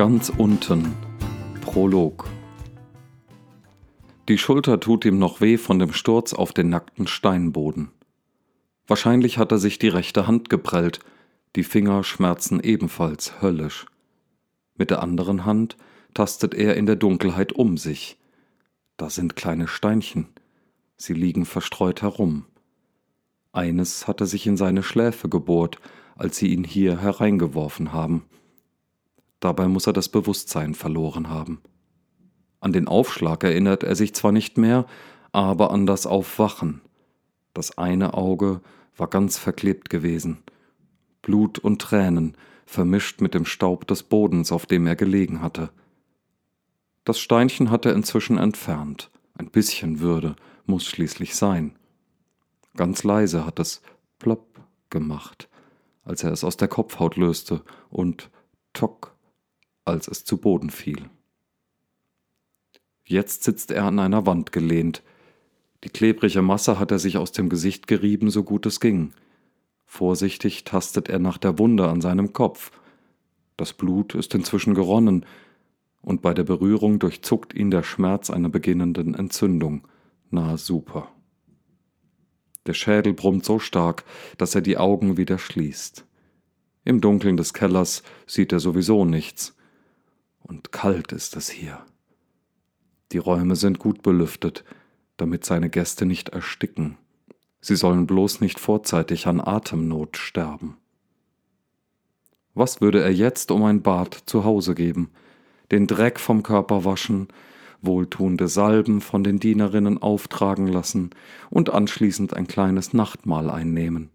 Ganz unten. Prolog. Die Schulter tut ihm noch weh von dem Sturz auf den nackten Steinboden. Wahrscheinlich hat er sich die rechte Hand geprellt, die Finger schmerzen ebenfalls höllisch. Mit der anderen Hand tastet er in der Dunkelheit um sich. Da sind kleine Steinchen. Sie liegen verstreut herum. Eines hat er sich in seine Schläfe gebohrt, als sie ihn hier hereingeworfen haben. Dabei muss er das Bewusstsein verloren haben. An den Aufschlag erinnert er sich zwar nicht mehr, aber an das Aufwachen. Das eine Auge war ganz verklebt gewesen. Blut und Tränen, vermischt mit dem Staub des Bodens, auf dem er gelegen hatte. Das Steinchen hat er inzwischen entfernt. Ein bisschen Würde muss schließlich sein. Ganz leise hat es plopp gemacht, als er es aus der Kopfhaut löste, und tock als es zu Boden fiel. Jetzt sitzt er an einer Wand gelehnt. Die klebrige Masse hat er sich aus dem Gesicht gerieben, so gut es ging. Vorsichtig tastet er nach der Wunde an seinem Kopf. Das Blut ist inzwischen geronnen, und bei der Berührung durchzuckt ihn der Schmerz einer beginnenden Entzündung. Na super. Der Schädel brummt so stark, dass er die Augen wieder schließt. Im Dunkeln des Kellers sieht er sowieso nichts und kalt ist es hier. Die Räume sind gut belüftet, damit seine Gäste nicht ersticken. Sie sollen bloß nicht vorzeitig an Atemnot sterben. Was würde er jetzt um ein Bad zu Hause geben? Den Dreck vom Körper waschen, wohltuende Salben von den Dienerinnen auftragen lassen und anschließend ein kleines Nachtmahl einnehmen.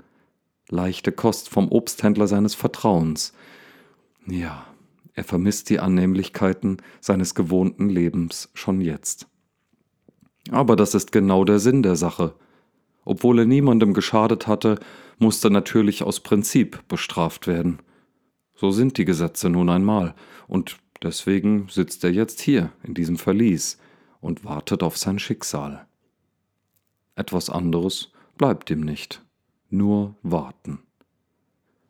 Leichte Kost vom Obsthändler seines Vertrauens. Ja, er vermisst die Annehmlichkeiten seines gewohnten Lebens schon jetzt. Aber das ist genau der Sinn der Sache. Obwohl er niemandem geschadet hatte, musste natürlich aus Prinzip bestraft werden. So sind die Gesetze nun einmal, und deswegen sitzt er jetzt hier in diesem Verlies und wartet auf sein Schicksal. Etwas anderes bleibt ihm nicht, nur warten.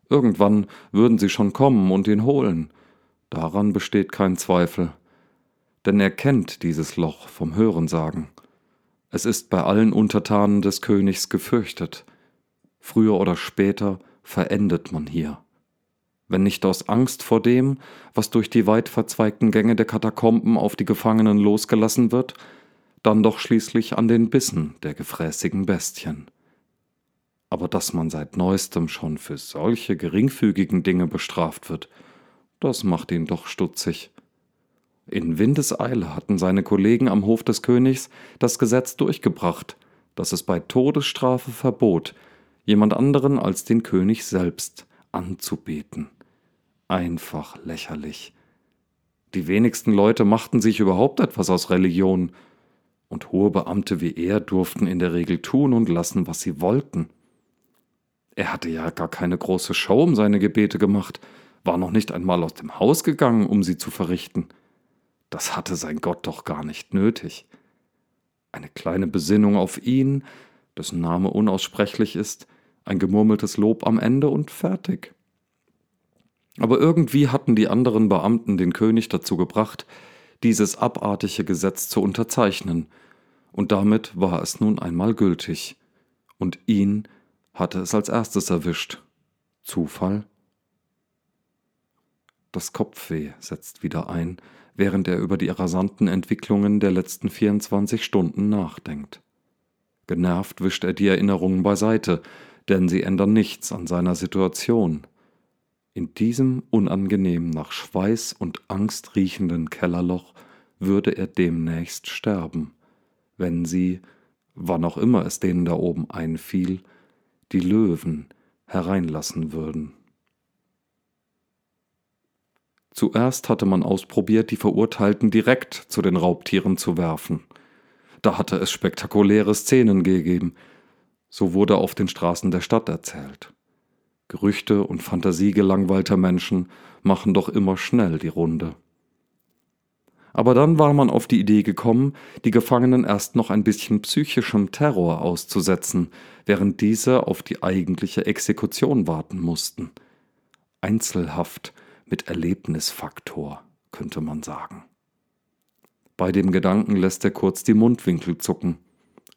Irgendwann würden sie schon kommen und ihn holen, Daran besteht kein Zweifel, denn er kennt dieses Loch vom Hörensagen. Es ist bei allen Untertanen des Königs gefürchtet. Früher oder später verendet man hier. Wenn nicht aus Angst vor dem, was durch die weit verzweigten Gänge der Katakomben auf die Gefangenen losgelassen wird, dann doch schließlich an den Bissen der gefräßigen Bestien. Aber dass man seit neuestem schon für solche geringfügigen Dinge bestraft wird, das macht ihn doch stutzig. In Windeseile hatten seine Kollegen am Hof des Königs das Gesetz durchgebracht, das es bei Todesstrafe verbot, jemand anderen als den König selbst anzubeten. Einfach lächerlich. Die wenigsten Leute machten sich überhaupt etwas aus Religion, und hohe Beamte wie er durften in der Regel tun und lassen, was sie wollten. Er hatte ja gar keine große Show um seine Gebete gemacht, war noch nicht einmal aus dem Haus gegangen, um sie zu verrichten. Das hatte sein Gott doch gar nicht nötig. Eine kleine Besinnung auf ihn, dessen Name unaussprechlich ist, ein gemurmeltes Lob am Ende und fertig. Aber irgendwie hatten die anderen Beamten den König dazu gebracht, dieses abartige Gesetz zu unterzeichnen, und damit war es nun einmal gültig, und ihn hatte es als erstes erwischt. Zufall? Das Kopfweh setzt wieder ein, während er über die rasanten Entwicklungen der letzten 24 Stunden nachdenkt. Genervt wischt er die Erinnerungen beiseite, denn sie ändern nichts an seiner Situation. In diesem unangenehm nach Schweiß und Angst riechenden Kellerloch würde er demnächst sterben, wenn sie, wann auch immer es denen da oben einfiel, die Löwen hereinlassen würden. Zuerst hatte man ausprobiert, die Verurteilten direkt zu den Raubtieren zu werfen. Da hatte es spektakuläre Szenen gegeben. So wurde auf den Straßen der Stadt erzählt. Gerüchte und fantasiegelangweilter Menschen machen doch immer schnell die Runde. Aber dann war man auf die Idee gekommen, die Gefangenen erst noch ein bisschen psychischem Terror auszusetzen, während diese auf die eigentliche Exekution warten mussten. Einzelhaft mit Erlebnisfaktor könnte man sagen. Bei dem Gedanken lässt er kurz die Mundwinkel zucken.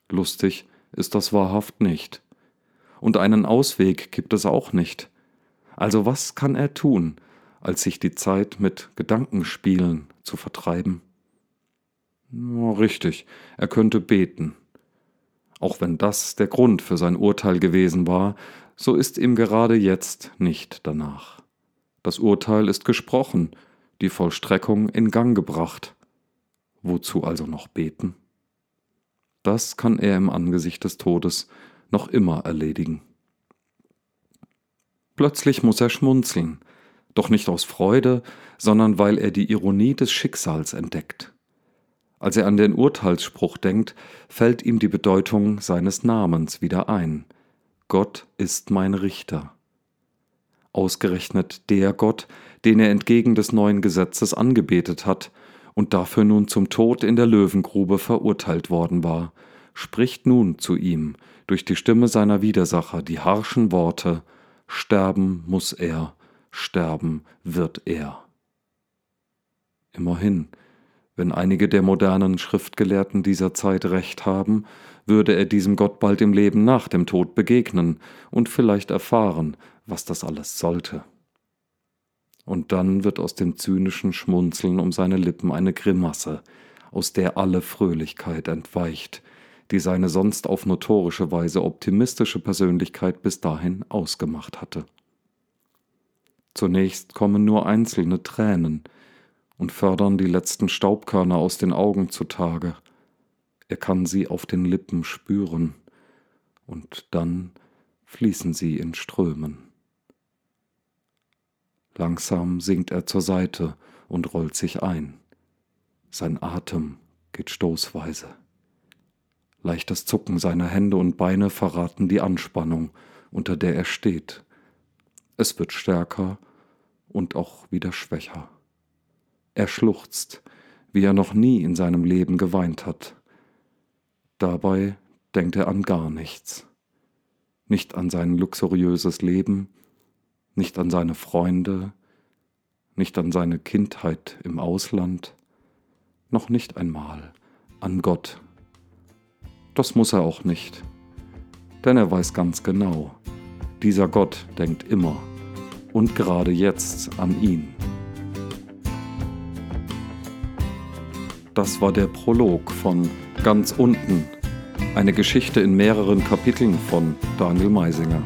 Lustig ist das wahrhaft nicht. Und einen Ausweg gibt es auch nicht. Also was kann er tun, als sich die Zeit mit Gedankenspielen zu vertreiben? Oh, richtig, er könnte beten. Auch wenn das der Grund für sein Urteil gewesen war, so ist ihm gerade jetzt nicht danach. Das Urteil ist gesprochen, die Vollstreckung in Gang gebracht. Wozu also noch beten? Das kann er im Angesicht des Todes noch immer erledigen. Plötzlich muss er schmunzeln, doch nicht aus Freude, sondern weil er die Ironie des Schicksals entdeckt. Als er an den Urteilsspruch denkt, fällt ihm die Bedeutung seines Namens wieder ein. Gott ist mein Richter. Ausgerechnet der Gott, den er entgegen des neuen Gesetzes angebetet hat und dafür nun zum Tod in der Löwengrube verurteilt worden war, spricht nun zu ihm durch die Stimme seiner Widersacher die harschen Worte Sterben muss er, sterben wird er. Immerhin, wenn einige der modernen Schriftgelehrten dieser Zeit recht haben, würde er diesem Gott bald im Leben nach dem Tod begegnen und vielleicht erfahren, was das alles sollte. Und dann wird aus dem zynischen Schmunzeln um seine Lippen eine Grimasse, aus der alle Fröhlichkeit entweicht, die seine sonst auf notorische Weise optimistische Persönlichkeit bis dahin ausgemacht hatte. Zunächst kommen nur einzelne Tränen und fördern die letzten Staubkörner aus den Augen zutage. Er kann sie auf den Lippen spüren, und dann fließen sie in Strömen. Langsam sinkt er zur Seite und rollt sich ein. Sein Atem geht stoßweise. Leichtes Zucken seiner Hände und Beine verraten die Anspannung, unter der er steht. Es wird stärker und auch wieder schwächer. Er schluchzt, wie er noch nie in seinem Leben geweint hat. Dabei denkt er an gar nichts. Nicht an sein luxuriöses Leben, nicht an seine Freunde, nicht an seine Kindheit im Ausland, noch nicht einmal an Gott das muss er auch nicht. Denn er weiß ganz genau, dieser Gott denkt immer und gerade jetzt an ihn. Das war der Prolog von Ganz unten, eine Geschichte in mehreren Kapiteln von Daniel Meisinger.